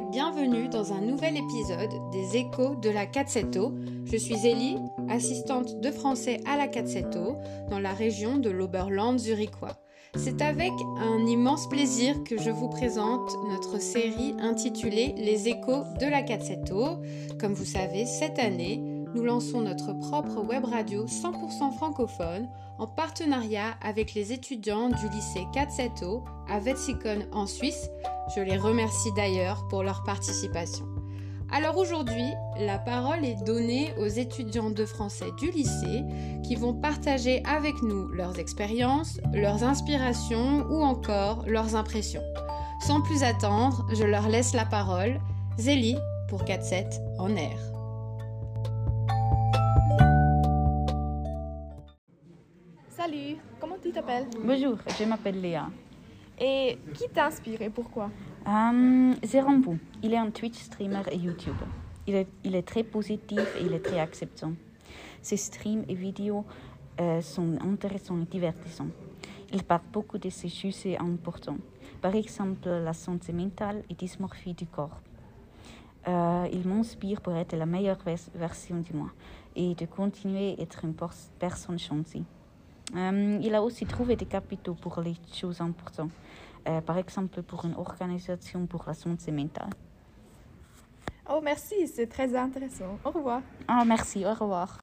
bienvenue dans un nouvel épisode des Échos de la 470. Je suis Ellie, assistante de français à la 470 dans la région de l'Oberland zurichois. C'est avec un immense plaisir que je vous présente notre série intitulée Les Échos de la 470. Comme vous savez, cette année, nous lançons notre propre web radio 100% francophone en partenariat avec les étudiants du lycée 470 à Wetzikon en Suisse. Je les remercie d'ailleurs pour leur participation. Alors aujourd'hui, la parole est donnée aux étudiants de français du lycée qui vont partager avec nous leurs expériences, leurs inspirations ou encore leurs impressions. Sans plus attendre, je leur laisse la parole. Zélie pour 4-7 en air. Salut, comment tu t'appelles? Bonjour, je m'appelle Léa. Et qui t'inspire et pourquoi? Um, il est un Twitch streamer et YouTube. Il est, très positif et il est très acceptant. Ses streams et vidéos euh, sont intéressants et divertissants. Il parle beaucoup de ces sujets importants, par exemple la santé mentale et dysmorphie du corps. Euh, il m'inspire pour être la meilleure vers- version de moi et de continuer à être une pers- personne gentille. Euh, il a aussi trouvé des capitaux pour les choses importantes, Euh, par exemple pour une organisation pour la santé mentale. Oh merci, c'est très intéressant. Au revoir. Ah, merci, au revoir.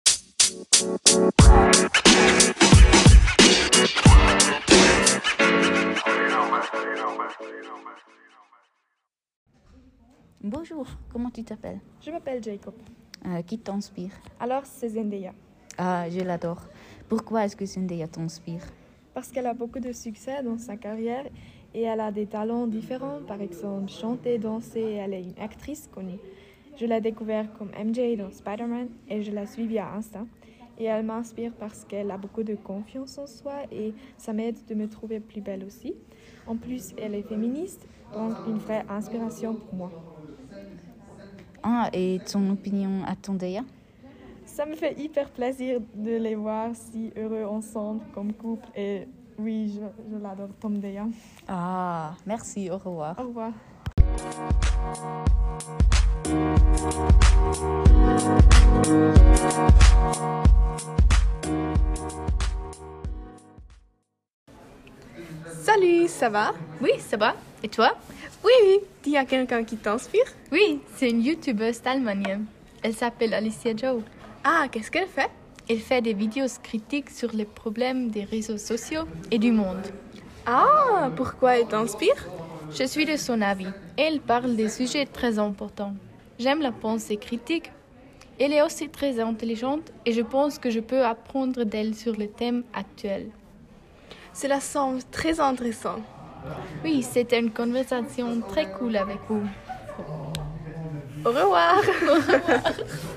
Bonjour, comment tu t'appelles? Je m'appelle Jacob. Euh, Qui t'inspire? Alors c'est Zendaya. Ah, je l'adore. Pourquoi est-ce que Zendaya t'inspire? Parce qu'elle a beaucoup de succès dans sa carrière et elle a des talents différents, par exemple chanter, danser, elle est une actrice connue. Je l'ai découvert comme MJ dans Spider-Man et je la suis via Insta. Et elle m'inspire parce qu'elle a beaucoup de confiance en soi et ça m'aide de me trouver plus belle aussi. En plus, elle est féministe, donc une vraie inspiration pour moi. Ah, et ton opinion à Zendaya? Ça me fait hyper plaisir de les voir si heureux ensemble comme couple. Et oui, je, je l'adore, Tom Deya. Ah, merci, au revoir. Au revoir. Salut, ça va? Oui, ça va. Et toi? Oui, oui. Il y a quelqu'un qui t'inspire Oui, c'est une youtubeuse d'Allemagne. Elle s'appelle Alicia Joe. Ah, qu'est-ce qu'elle fait? Elle fait des vidéos critiques sur les problèmes des réseaux sociaux et du monde. Ah, pourquoi elle t'inspire? Je suis de son avis elle parle des sujets très importants. J'aime la pensée critique. Elle est aussi très intelligente et je pense que je peux apprendre d'elle sur les thèmes actuels. Cela semble très intéressant. Oui, c'était une conversation très cool avec vous. Au revoir Bonjour,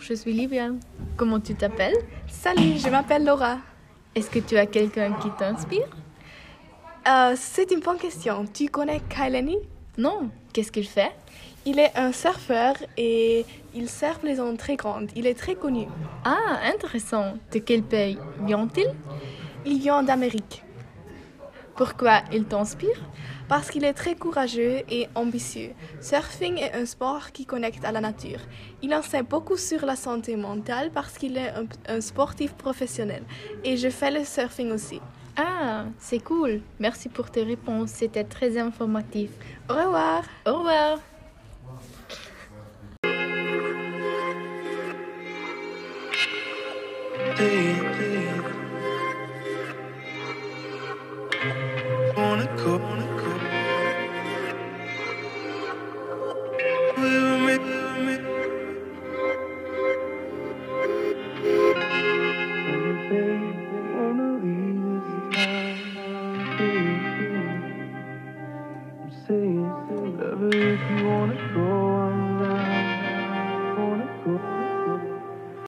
je suis Livia. Comment tu t'appelles? Salut, je m'appelle Laura. Est-ce que tu as quelqu'un qui t'inspire? Euh, c'est une bonne question. Tu connais Kailani Non. Qu'est-ce qu'il fait? Il est un surfeur et il surfe les ondes très grandes. Il est très connu. Ah, intéressant. De quel pays vient-il? Il vient d'Amérique Pourquoi il t'inspire? Parce qu'il est très courageux et ambitieux. Surfing est un sport qui connecte à la nature. Il enseigne beaucoup sur la santé mentale parce qu'il est un, un sportif professionnel. Et je fais le surfing aussi. Ah, c'est cool. Merci pour tes réponses. C'était très informatif. Au revoir. Au revoir. me.